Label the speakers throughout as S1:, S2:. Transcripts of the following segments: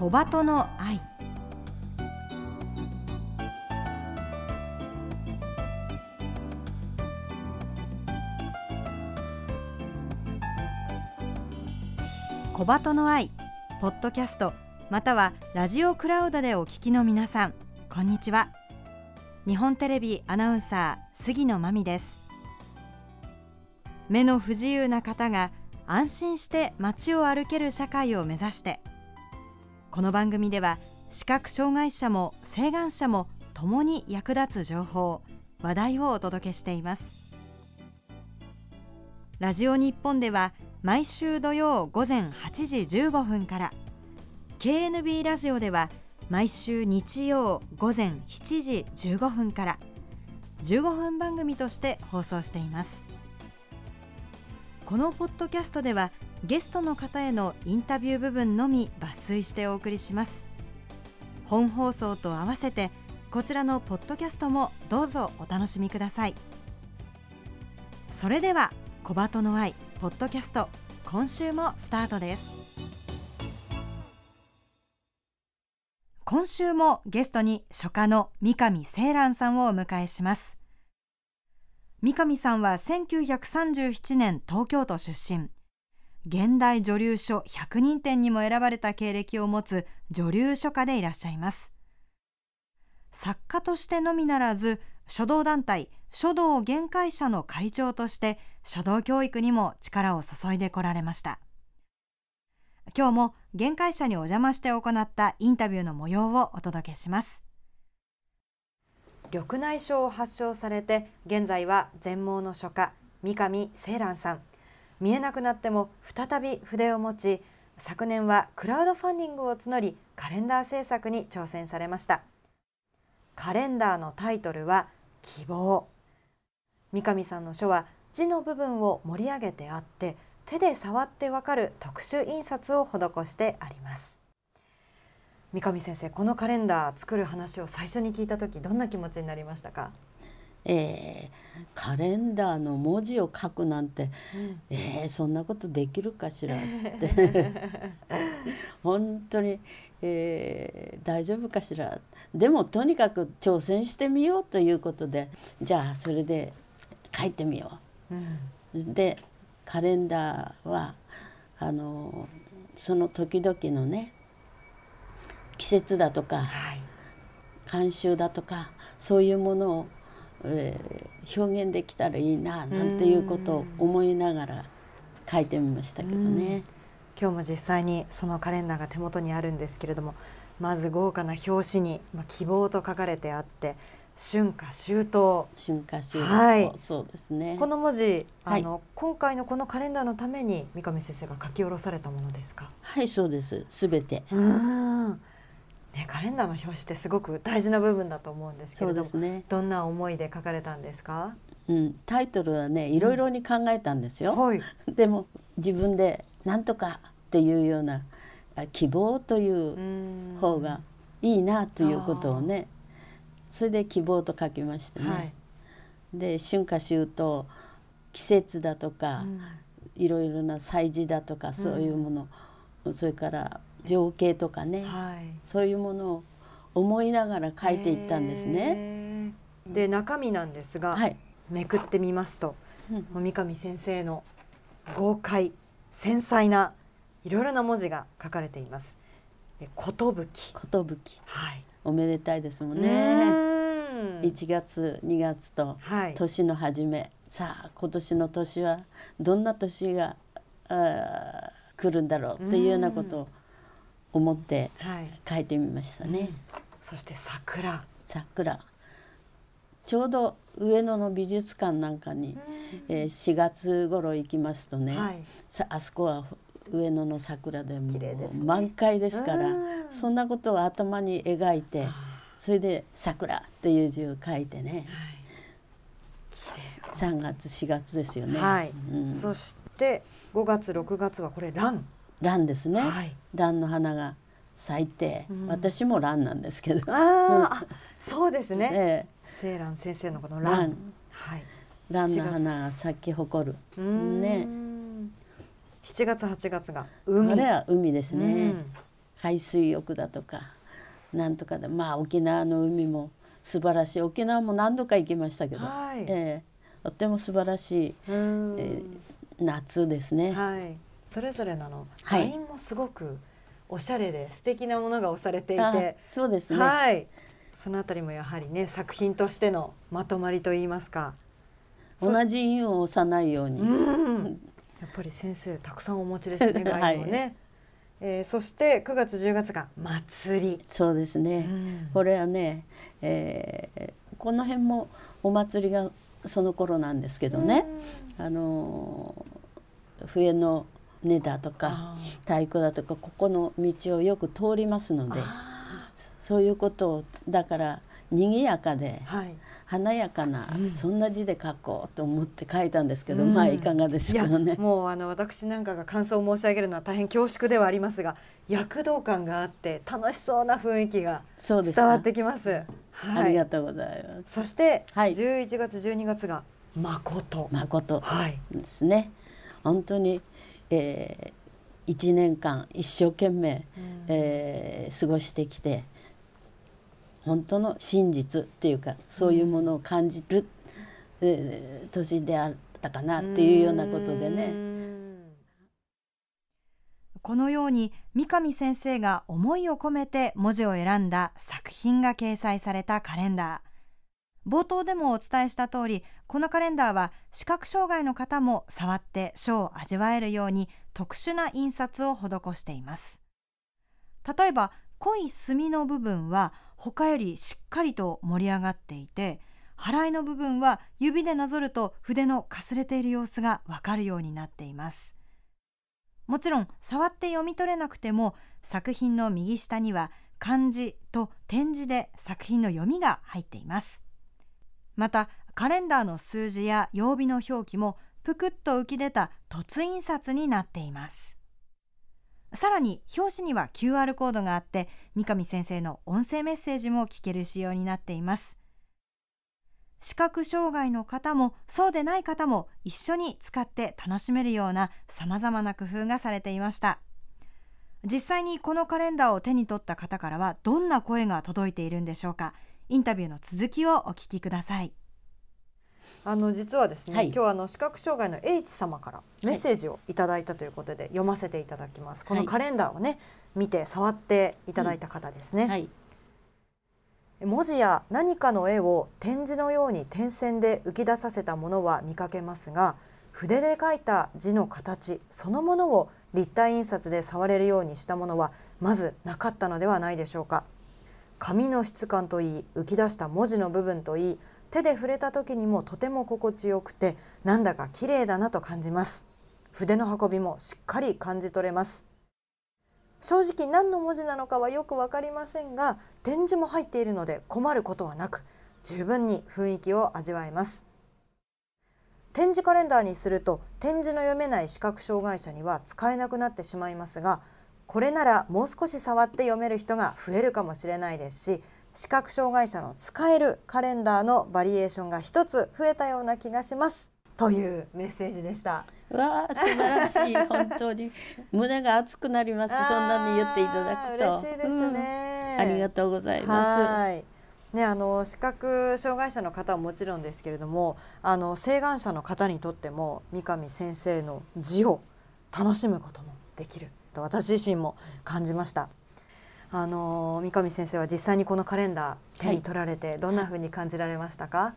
S1: 小鳩の愛。小鳩の愛ポッドキャストまたはラジオクラウドでお聞きの皆さんこんにちは。日本テレビアナウンサー杉野真美です。目の不自由な方が安心して街を歩ける社会を目指してこの番組では視覚障害者も晴眼者も共に役立つ情報話題をお届けしています。ラジオ日本では毎週土曜午前8時15分から KNB ラジオでは毎週日曜午前7時15分から15分番組として放送しています。このポッドキャストではゲストの方へのインタビュー部分のみ抜粋してお送りします。本放送と合わせてこちらのポッドキャストもどうぞお楽しみください。それでは小鳩の愛ポッドキャスト今週もスタートです。今週もゲストに書家の三上清蘭さんをお迎えします。三上さんは1937年東京都出身。現代女流書100人展にも選ばれた経歴を持つ女流書家でいらっしゃいます。作家としてのみならず書道団体書道限界者の会長として書道教育にも力を注いでこられました。今日も限界者にお邪魔して行ったインタビューの模様をお届けします。緑内障を発症されて現在は全盲の書家三上清蘭さん。見えなくなっても再び筆を持ち昨年はクラウドファンディングを募りカレンダー制作に挑戦されました。カレンダーのタイトルは希望。三上さんの書は字の部分を盛り上げてあって手で触ってわかる特殊印刷を施してあります。三上先生このカレンダー作る話を最初に聞いた時どんな気持ちになりましたか？
S2: えー、カレンダーの文字を書くなんて、うん、えー、そんなことできるかしらって。本当に、えー、大丈夫かしら。でもとにかく挑戦してみようということでじゃあそれで書いてみよう。うん、でカレンダーはあのその時々のね季節だとか、はい、慣習だとかそういうものを、えー、表現できたらいいななんていうことを思いながら書いてみましたけどね。
S1: 今日も実際にそのカレンダーが手元にあるんですけれどもまず豪華な表紙に、まあ、希望と書かれてあって春夏秋冬。
S2: 春夏秋冬、はい、そうですね。
S1: この文字あの、はい、今回のこのカレンダーのために三上先生が書き下ろされたものですか？
S2: はいそうです。すべて。
S1: うんね、カレンダーの表紙ってすごく大事な部分だと思うんですけれども、ね、どんな思いで書かれたんですか、
S2: うん、タイトルはねいろいろに考えたんですよ、うんはい、でも自分でなんとかっていうような希望という方がいいなということをねそれで希望と書きましてね、はい、で春夏秋冬季節だとか、うん、いろいろな祭事だとかそういうもの、うん、それから情景とかね、はい、そういうものを思いながら書いていったんですね。
S1: で中身なんですが、はい、めくってみますと、うん、三上先生の豪快繊細ないろいろな文字が書かれています。ことぶき。
S2: ことぶき。はい。おめでたいですもんね。1月2月と年の初め、はい、さあ今年の年はどんな年があ来るんだろうっていうようなことを思って書いてみましたね。はいうん、
S1: そして桜。
S2: 桜。ちょうど上野の美術館なんかに、えー、4月頃行きますとね、はい、あそこは上野の桜でも満開ですから、そんなことを頭に描いてそれで「桜」っていう字を書いてね、はい、3月4月ですよね。
S1: はい、うん、そして5月6月はこれ蘭
S2: 蘭ですね、はい、蘭の花が咲いて、うん、私も蘭なんですけど。
S1: あ、そうですね、ええ、清蘭先生のこの蘭
S2: はい。蘭の花が咲き誇る。ね。
S1: 7月8月が海。
S2: あれは海ですね、海水浴だとかなんとかで。まあ沖縄の海も素晴らしい。沖縄も何度か行きましたけど、
S1: はい、
S2: えー、とっても素晴らしい、えー、夏ですね。
S1: はい、それぞれののラインもすごくおしゃれで素敵なものが押されていて、
S2: そうですね。
S1: はい、そのあたりもやはりね作品としてのまとまりと言いますか。
S2: 同じ印を押さないように。
S1: うんやっぱり先生たくさんお持ちです ね。はい、ね。えー、そして9月10月が祭り
S2: そうですね、うん、これはね、えー、この辺もお祭りがその頃なんですけどね、うん、あの冬の根だとか太鼓だとかここの道をよく通りますのでそういうことをだから賑やかで、はい、華やかな、うん、そんな字で書こうと思って書いたんですけど、うん、まあいかがですかね。
S1: もうあの私なんかが感想を申し上げるのは大変恐縮ではありますが躍動感があって楽しそうな雰囲気が伝わってきます。はい、
S2: ありがとうございます。
S1: そして、はい、11月12月が誠。
S2: 誠ですね。本当に、えー、1年間一生懸命、うん、えー、過ごしてきて本当の真実っていうかそういうものを感じる、えー、年であったかなっていうようなことでね。
S1: このように三上先生が思いを込めて文字を選んだ作品が掲載されたカレンダー。冒頭でもお伝えした通り、このカレンダーは視覚障害の方も触って書を味わえるように特殊な印刷を施しています。例えば、濃い墨の部分は他よりしっかりと盛り上がっていて払いの部分は指でなぞると筆のかすれている様子がわかるようになっていますもちろん触って読み取れなくても作品の右下には漢字と点字で作品の読みが入っていますまたカレンダーの数字や曜日の表記もぷくっと浮き出た凸印刷になっています。さらに表紙には QR コードがあって三上先生の音声メッセージも聞ける仕様になっています。視覚障害の方もそうでない方も一緒に使って楽しめるような様々な工夫がされていました。実際にこのカレンダーを手に取った方からはどんな声が届いているんでしょうか。インタビューの続きをお聞きくださいあの実はですね、はい、今日あの視覚障害の H 様からメッセージをいただいたということで読ませていただきます。このカレンダーをね、見て触っていただいた方ですね。うんはい、文字や何かの絵を点字のように点線で浮き出させたものは見かけますが、筆で書いた字の形そのものを立体印刷で触れるようにしたものはまずなかったのではないでしょうか。紙の質感といい浮き出した文字の部分といい手で触れた時にもとても心地よくてなんだか綺麗だなと感じます。筆の運びもしっかり感じ取れます。正直何の文字なのかはよく分かりませんが点字も入っているので困ることはなく十分に雰囲気を味わえます。点字カレンダーにすると点字の読めない視覚障害者には使えなくなってしまいますがこれならもう少し触って読める人が増えるかもしれないですし視覚障害者の使えるカレンダーのバリエーションが一つ増えたような気がします。というメッセージでした。
S2: わあ素晴らしい。本当に胸が熱くなります。そんなに言っていただくと。
S1: 嬉しいですね、
S2: うん、ありがとうございます。
S1: ね、あの視覚障害者の方はもちろんですけれどもあの請願者の方にとっても三上先生の字を楽しむこともできると私自身も感じました。あの三上先生は実際にこのカレンダー手に取られてどんなふうに感じられましたか、はい、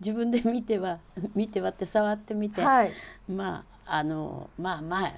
S2: 自分で見ては 見てはって触ってみて、はい、まああのまあまあ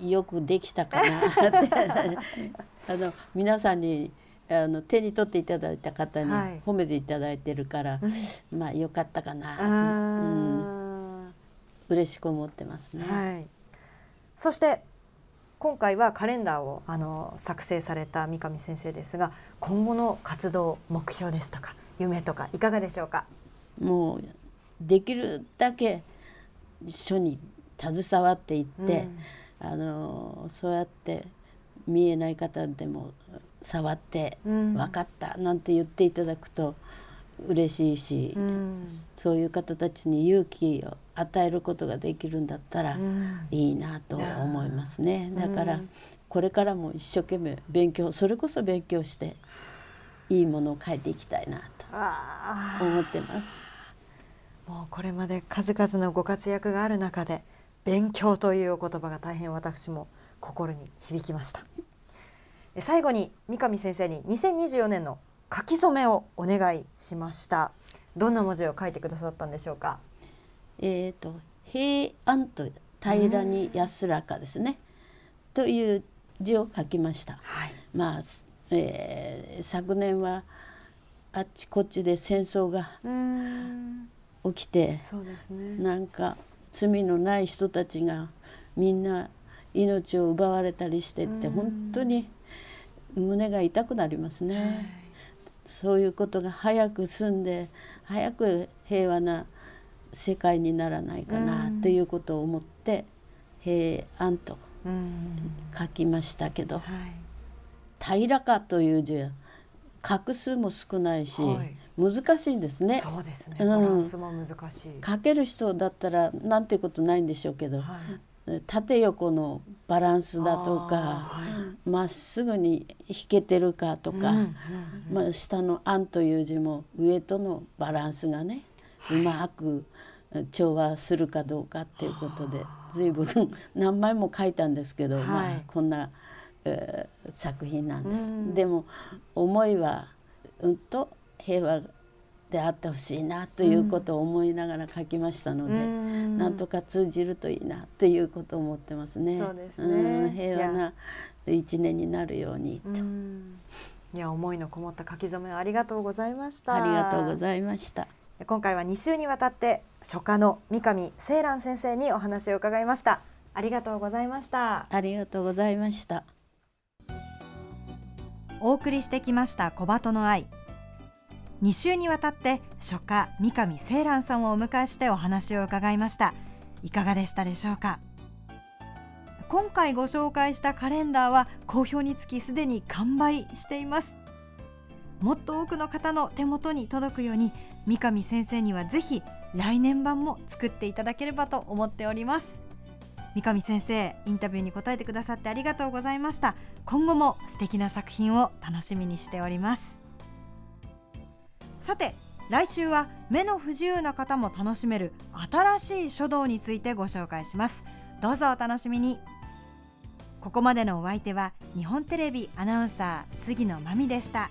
S2: よくできたかなって。あの皆さんにあの手に取っていただいた方に褒めていただいてるから、はい、まあよかったかな、うん、嬉しく思ってますね。はい、
S1: そして今回はカレンダーをあの作成された三上先生ですが今後の活動目標ですとか夢とかいかがでしょうか？
S2: もうできるだけ書に携わっていって、うん、あのそうやって見えない方でも触って分かったなんて言っていただくと嬉しいし、うん、そういう方たちに勇気を与えることができるんだったらいいなと思いますね。だからこれからも一生懸命勉強それこそ勉強していいものを書いていきたいなと思ってます。
S1: もうこれまで数々のご活躍がある中で勉強というお言葉が大変私も心に響きました。最後に三上先生に2024年の書き初めをお願いしました。どんな文字を書いてくださったんでしょうか？
S2: えっ、ー、と平安と平らに安らかですね、という字を書きました、はい、まあ、えー、昨年はあっちこっちで戦争が起きてそうです、ね、なんか罪のない人たちがみんな命を奪われたりしてって本当に胸が痛くなりますね。はい、そういうことが早く済んで早く平和な世界にならないかなということを思って「平安」と書きましたけど「平らか」という字は画数も少ないし、はい、難しいんですね。
S1: そうですね。バランスも難しい。
S2: 書ける人だったらなんていうことないんでしょうけど、はい、縦横のバランスだとかま、はい、っすぐに弾けてるかとか、うんうんうん、まあ、下の「安」という字も上とのバランスがね、うまく調和するかどうかっていうことで随分何枚も書いたんですけど、まあこんな。えー、作品なんです。でも思いはうんと平和であってほしいなということを思いながら書きましたので、んなんとか通じるといいなということを思ってますね。
S1: そうですね
S2: 平和な一年になるようにと。
S1: いや思いのこもった書き初めありがとうございました。
S2: ありがとうございました。
S1: 今回は2週にわたって書家の三上清蘭先生にお話を伺いました。ありがとうございました。
S2: ありがとうございました。
S1: お送りしてきました小鳩の愛2週にわたって書家三上清蘭さんをお迎えしてお話を伺いました。いかがでしたでしょうか？今回ご紹介したカレンダーは好評につきすでに完売しています。もっと多くの方の手元に届くように三上先生にはぜひ来年版も作っていただければと思っております。三上先生インタビューに答えてくださってありがとうございました。今後も素敵な作品を楽しみにしております。さて来週は目の不自由な方も楽しめる新しい書道についてご紹介しますどうぞお楽しみにここまでのお相手は日本テレビアナウンサー杉野真美でした。